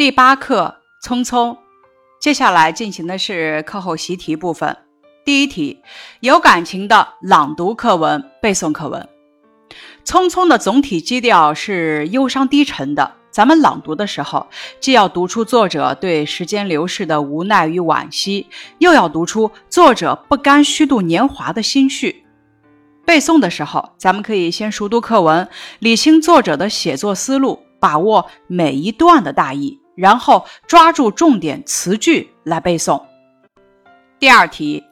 第八课匆匆，接下来进行的是课后习题部分。第一题，有感情的朗读课文，背诵课文。匆匆的总体基调是忧伤低沉的。咱们朗读的时候，既要读出作者对时间流逝的无奈与惋惜，又要读出作者不甘虚度年华的心绪。背诵的时候，咱们可以先熟读课文，理清作者的写作思路，把握每一段的大意。然后抓住重点词句来背诵。第二题，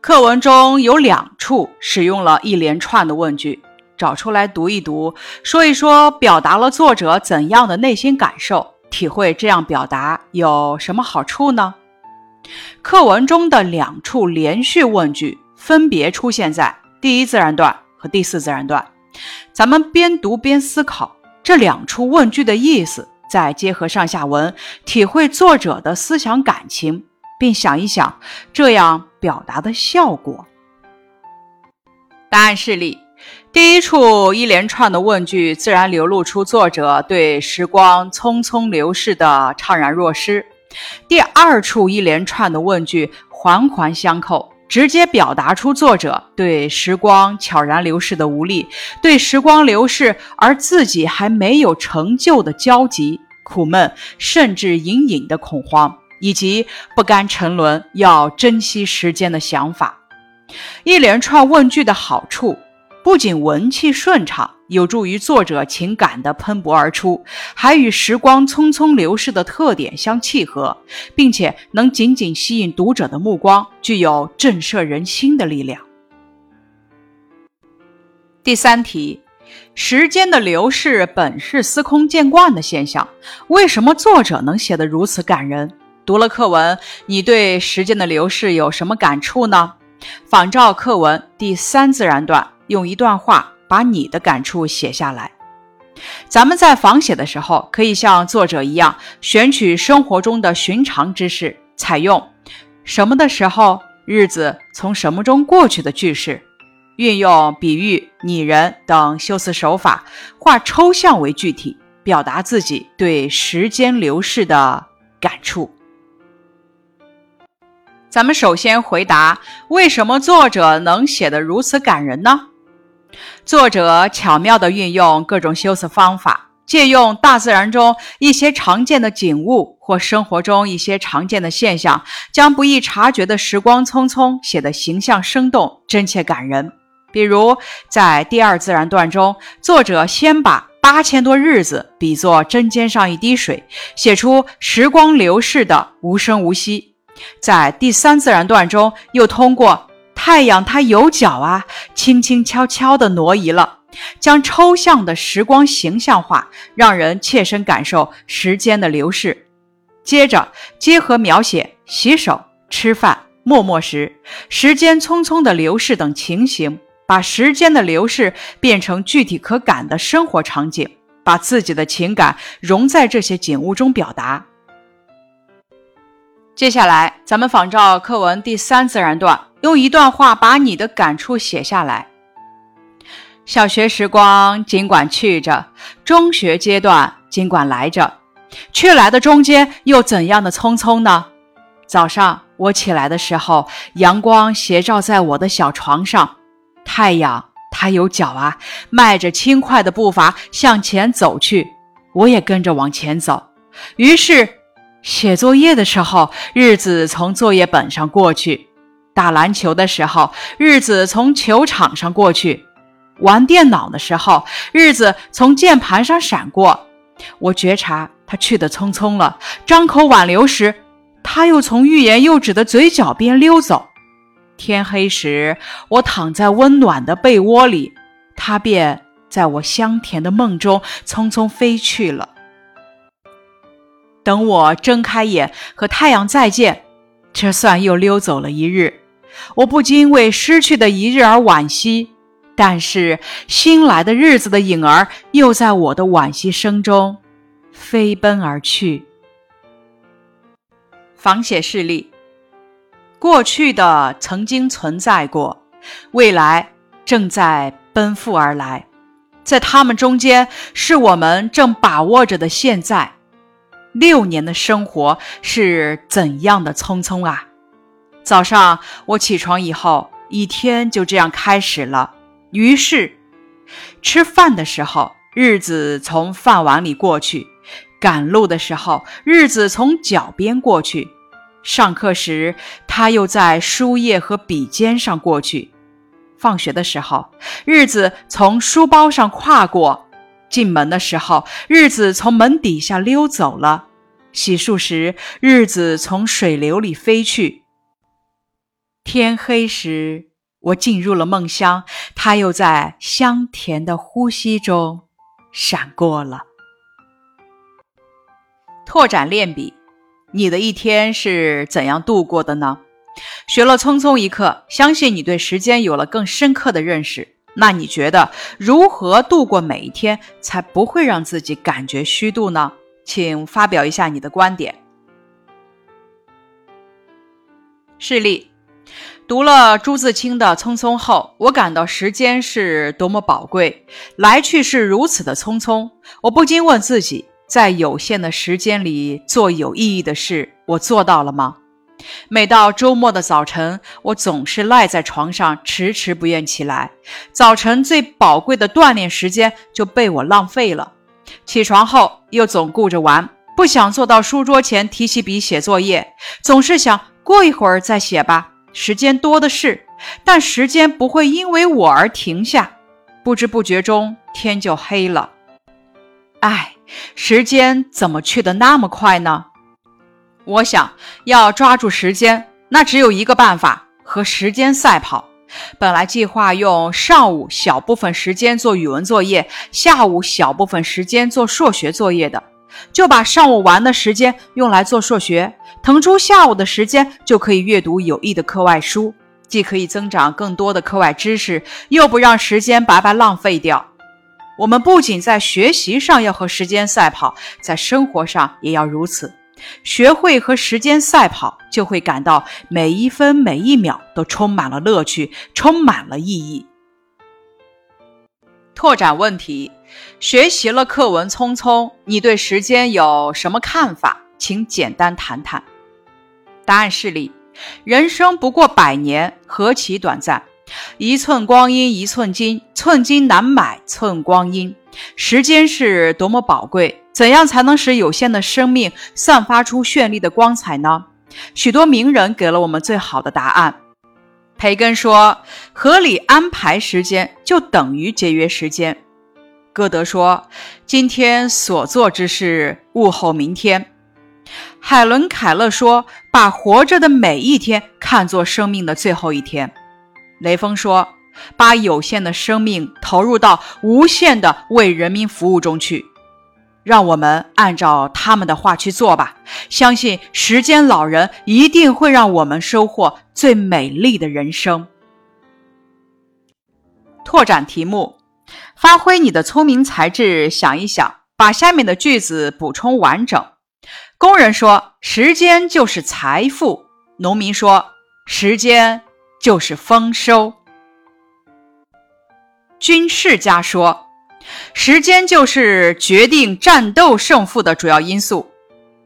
课文中有两处使用了一连串的问句，找出来读一读，说一说表达了作者怎样的内心感受，体会这样表达有什么好处呢？课文中的两处连续问句分别出现在第一自然段和第四自然段，咱们边读边思考这两处问句的意思。再结合上下文，体会作者的思想感情，并想一想这样表达的效果。答案示例：第一处一连串的问句，自然流露出作者对时光匆匆流逝的怅然若失；第二处一连串的问句，环环相扣。直接表达出作者对时光悄然流逝的无力，对时光流逝而自己还没有成就的焦急、苦闷，甚至隐隐的恐慌，以及不甘沉沦、要珍惜时间的想法。一连串问句的好处，不仅文气顺畅。有助于作者情感的喷薄而出，还与时光匆匆流逝的特点相契合，并且能紧紧吸引读者的目光，具有震慑人心的力量。第三题，时间的流逝本是司空见惯的现象，为什么作者能写得如此感人？读了课文，你对时间的流逝有什么感触呢？仿照课文第三自然段，用一段话。把你的感触写下来。咱们在仿写的时候，可以像作者一样，选取生活中的寻常之事，采用“什么的时候”“日子从什么中过去”的句式，运用比喻、拟人等修辞手法，化抽象为具体，表达自己对时间流逝的感触。咱们首先回答：为什么作者能写得如此感人呢？作者巧妙地运用各种修辞方法，借用大自然中一些常见的景物或生活中一些常见的现象，将不易察觉的时光匆匆写得形象生动、真切感人。比如，在第二自然段中，作者先把八千多日子比作针尖上一滴水，写出时光流逝的无声无息；在第三自然段中，又通过。太阳它有脚啊，轻轻悄悄地挪移了，将抽象的时光形象化，让人切身感受时间的流逝。接着结合描写洗手、吃饭、默默时时间匆匆的流逝等情形，把时间的流逝变成具体可感的生活场景，把自己的情感融在这些景物中表达。接下来，咱们仿照课文第三自然段。用一段话把你的感触写下来。小学时光尽管去着，中学阶段尽管来着，去来的中间又怎样的匆匆呢？早上我起来的时候，阳光斜照在我的小床上，太阳它有脚啊，迈着轻快的步伐向前走去，我也跟着往前走。于是写作业的时候，日子从作业本上过去。打篮球的时候，日子从球场上过去；玩电脑的时候，日子从键盘上闪过。我觉察他去得匆匆了，张口挽留时，他又从欲言又止的嘴角边溜走。天黑时，我躺在温暖的被窝里，他便在我香甜的梦中匆匆飞去了。等我睁开眼和太阳再见，这算又溜走了一日。我不禁为失去的一日而惋惜，但是新来的日子的影儿又在我的惋惜声中飞奔而去。仿写示例：过去的曾经存在过，未来正在奔赴而来，在他们中间是我们正把握着的现在。六年的生活是怎样的匆匆啊！早上我起床以后，一天就这样开始了。于是，吃饭的时候，日子从饭碗里过去；赶路的时候，日子从脚边过去；上课时，他又在书页和笔尖上过去；放学的时候，日子从书包上跨过；进门的时候，日子从门底下溜走了；洗漱时，日子从水流里飞去。天黑时，我进入了梦乡，它又在香甜的呼吸中闪过了。拓展练笔，你的一天是怎样度过的呢？学了匆匆一刻，相信你对时间有了更深刻的认识。那你觉得如何度过每一天，才不会让自己感觉虚度呢？请发表一下你的观点。示例。读了朱自清的《匆匆》后，我感到时间是多么宝贵，来去是如此的匆匆。我不禁问自己，在有限的时间里做有意义的事，我做到了吗？每到周末的早晨，我总是赖在床上，迟迟不愿起来。早晨最宝贵的锻炼时间就被我浪费了。起床后又总顾着玩，不想坐到书桌前提起笔写作业，总是想过一会儿再写吧。时间多的是，但时间不会因为我而停下。不知不觉中，天就黑了。唉，时间怎么去的那么快呢？我想要抓住时间，那只有一个办法：和时间赛跑。本来计划用上午小部分时间做语文作业，下午小部分时间做数学作业的。就把上午玩的时间用来做数学，腾出下午的时间就可以阅读有益的课外书，既可以增长更多的课外知识，又不让时间白白浪费掉。我们不仅在学习上要和时间赛跑，在生活上也要如此。学会和时间赛跑，就会感到每一分每一秒都充满了乐趣，充满了意义。拓展问题。学习了课文匆匆，你对时间有什么看法？请简单谈谈。答案是：例，人生不过百年，何其短暂！一寸光阴一寸金，寸金难买寸光阴。时间是多么宝贵，怎样才能使有限的生命散发出绚丽的光彩呢？许多名人给了我们最好的答案。培根说：“合理安排时间，就等于节约时间。”歌德说：“今天所做之事，物候明天。”海伦·凯勒说：“把活着的每一天看作生命的最后一天。”雷锋说：“把有限的生命投入到无限的为人民服务中去。”让我们按照他们的话去做吧，相信时间老人一定会让我们收获最美丽的人生。拓展题目。发挥你的聪明才智，想一想，把下面的句子补充完整。工人说：“时间就是财富。”农民说：“时间就是丰收。”军事家说：“时间就是决定战斗胜负的主要因素。”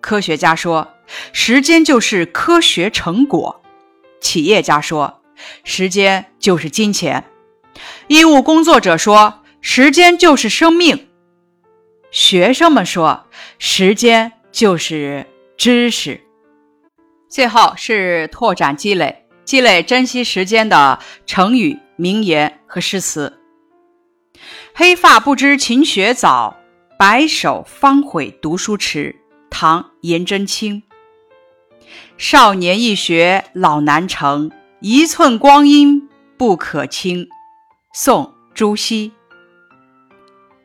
科学家说：“时间就是科学成果。”企业家说：“时间就是金钱。”医务工作者说。时间就是生命。学生们说：“时间就是知识。”最后是拓展积累，积累珍惜时间的成语、名言和诗词。黑发不知勤学早，白首方悔读书迟。唐·颜真卿。少年易学老难成，一寸光阴不可轻。宋·朱熹。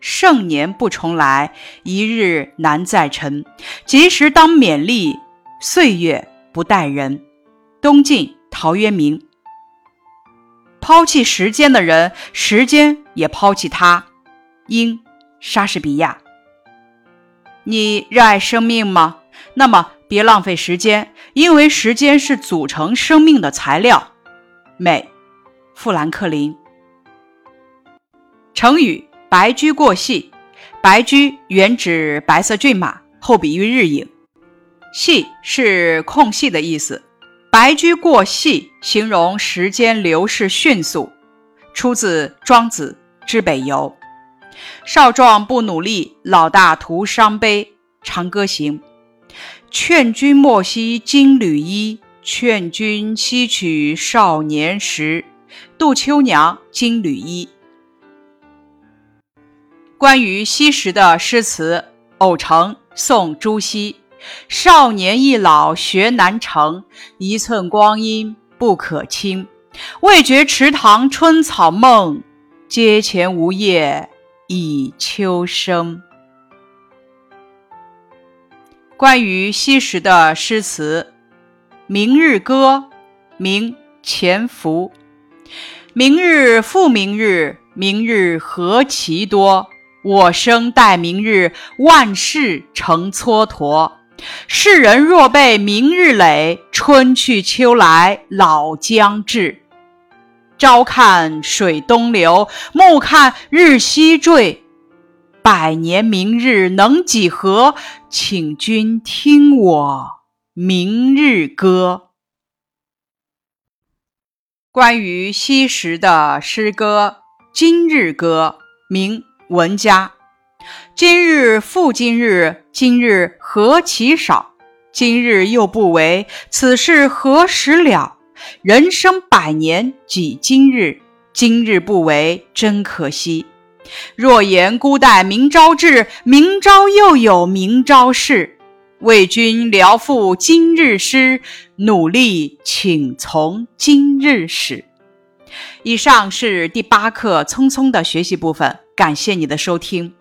盛年不重来，一日难再晨。及时当勉励，岁月不待人。东晋陶渊明。抛弃时间的人，时间也抛弃他。英，莎士比亚。你热爱生命吗？那么别浪费时间，因为时间是组成生命的材料。美，富兰克林。成语。白驹过隙，白驹原指白色骏马，后比喻日影。隙是空隙的意思，白驹过隙，形容时间流逝迅速。出自《庄子·之北游》。少壮不努力，老大徒伤悲。《长歌行》。劝君莫惜金缕衣，劝君惜取少年时。杜秋娘《金缕衣》。关于昔时的诗词，偶成，宋朱熹。少年易老学难成，一寸光阴不可轻。未觉池塘春草梦，阶前梧叶已秋声。关于昔时的诗词，《明日歌》明钱福。明日复明日，明日何其多。我生待明日，万事成蹉跎。世人若被明日累，春去秋来老将至。朝看水东流，暮看日西坠。百年明日能几何？请君听我明日歌。关于昔时的诗歌，《今日歌》明文家。今日复今日，今日何其少！今日又不为，此事何时了？人生百年几今日，今日不为真可惜。若言孤待明朝至，明朝又有明朝事。为君聊赋今日诗，努力请从今日始。以上是第八课匆匆的学习部分，感谢你的收听。